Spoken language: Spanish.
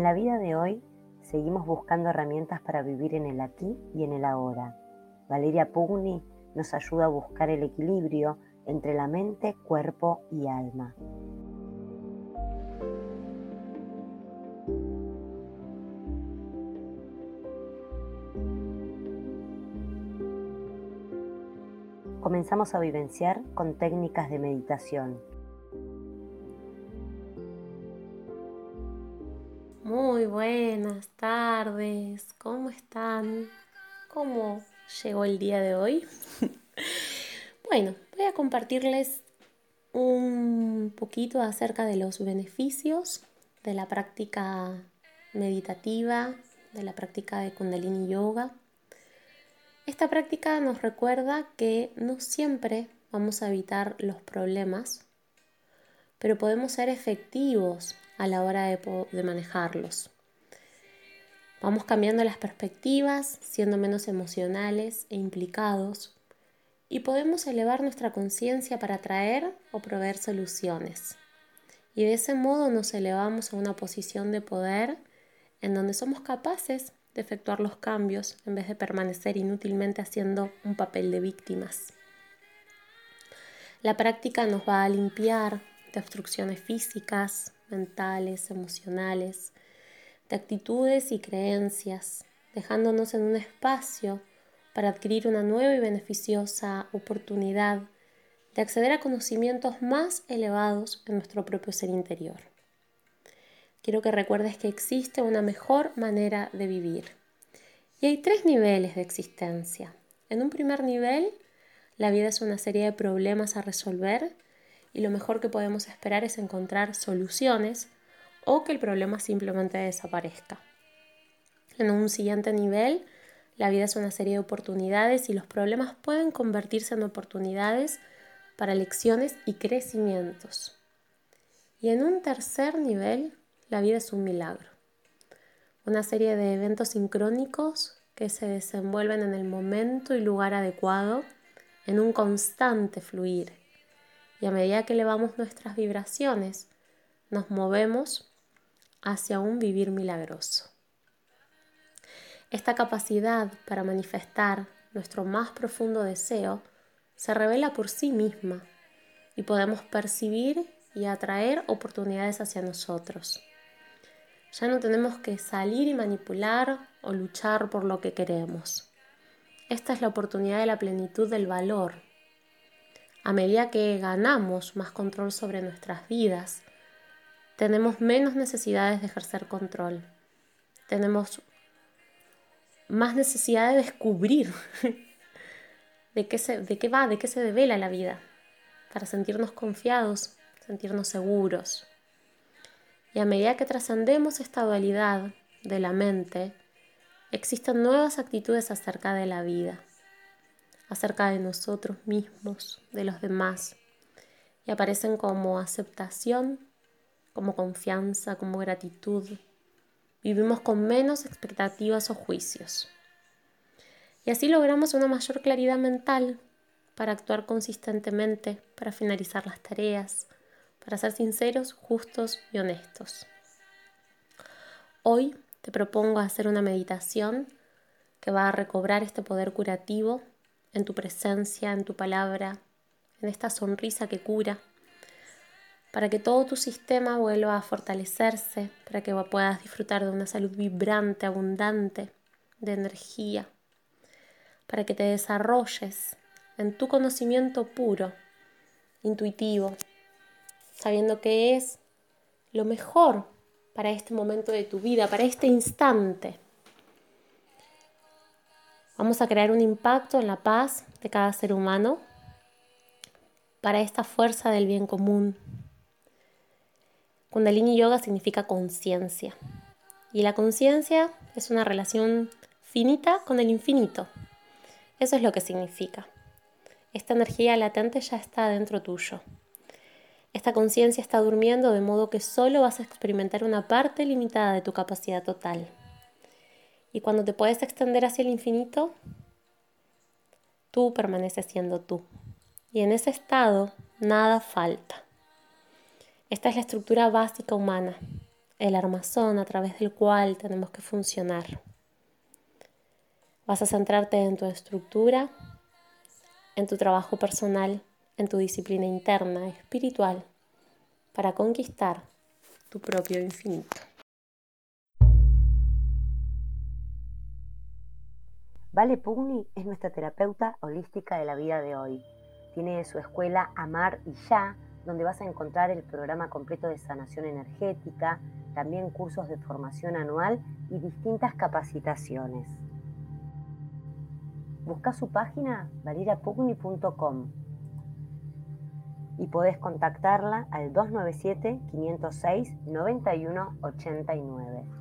En la vida de hoy seguimos buscando herramientas para vivir en el aquí y en el ahora. Valeria Pugni nos ayuda a buscar el equilibrio entre la mente, cuerpo y alma. Comenzamos a vivenciar con técnicas de meditación Muy buenas tardes, ¿cómo están? ¿Cómo llegó el día de hoy? bueno, voy a compartirles un poquito acerca de los beneficios de la práctica meditativa, de la práctica de Kundalini Yoga. Esta práctica nos recuerda que no siempre vamos a evitar los problemas, pero podemos ser efectivos a la hora de, manejarlos. Vamos cambiando las perspectivas, siendo menos emocionales e implicados, y podemos elevar nuestra conciencia para atraer o proveer soluciones. Y de ese modo nos elevamos a una posición de poder en donde somos capaces de efectuar los cambios en vez de permanecer inútilmente haciendo un papel de víctimas. La práctica nos va a limpiar de obstrucciones físicas, mentales, emocionales, de actitudes y creencias, dejándonos en un espacio para adquirir una nueva y beneficiosa oportunidad de acceder a conocimientos más elevados en nuestro propio ser interior. Quiero que recuerdes que existe una mejor manera de vivir. Y hay tres niveles de existencia. En un primer nivel, la vida es una serie de problemas a resolver y lo mejor que podemos esperar es encontrar soluciones o que el problema simplemente desaparezca. En un siguiente nivel, la vida es una serie de oportunidades y los problemas pueden convertirse en oportunidades para lecciones y crecimientos. Y en un tercer nivel, la vida es un milagro. Una serie de eventos sincrónicos que se desenvuelven en el momento y lugar adecuado, en un constante fluir y a medida que elevamos nuestras vibraciones, nos movemos hacia un vivir milagroso. Esta capacidad para manifestar nuestro más profundo deseo se revela por sí misma y podemos percibir y atraer oportunidades hacia nosotros. Ya no tenemos que salir y manipular o luchar por lo que queremos. Esta es la oportunidad de la plenitud del valor a medida que ganamos más control sobre nuestras vidas, tenemos menos necesidades de ejercer control. Tenemos más necesidad de descubrir de qué, se, de qué va, de qué se devela la vida, para sentirnos confiados, sentirnos seguros. Y a medida que trascendemos esta dualidad de la mente, existen nuevas actitudes acerca de la vida acerca de nosotros mismos, de los demás, y aparecen como aceptación, como confianza, como gratitud. Vivimos con menos expectativas o juicios. Y así logramos una mayor claridad mental para actuar consistentemente, para finalizar las tareas, para ser sinceros, justos y honestos. Hoy te propongo hacer una meditación que va a recobrar este poder curativo en tu presencia, en tu palabra, en esta sonrisa que cura, para que todo tu sistema vuelva a fortalecerse, para que puedas disfrutar de una salud vibrante, abundante, de energía, para que te desarrolles en tu conocimiento puro, intuitivo, sabiendo que es lo mejor para este momento de tu vida, para este instante. Vamos a crear un impacto en la paz de cada ser humano para esta fuerza del bien común. Kundalini Yoga significa conciencia y la conciencia es una relación finita con el infinito. Eso es lo que significa. Esta energía latente ya está dentro tuyo. Esta conciencia está durmiendo de modo que solo vas a experimentar una parte limitada de tu capacidad total. Y cuando te puedes extender hacia el infinito, tú permaneces siendo tú. Y en ese estado nada falta. Esta es la estructura básica humana. el armazón a través del cual tenemos que funcionar. Vas a centrarte en tu estructura, en tu trabajo personal, en tu disciplina interna, espiritual, para conquistar tu propio infinito. Vale Pugni es nuestra terapeuta holística de la vida de hoy. Tiene su escuela Amar y Ya, donde vas a encontrar el programa completo de sanación energética, también cursos de formación anual y distintas capacitaciones. Busca su página valirapugni.com y podés contactarla al 297 506 9189.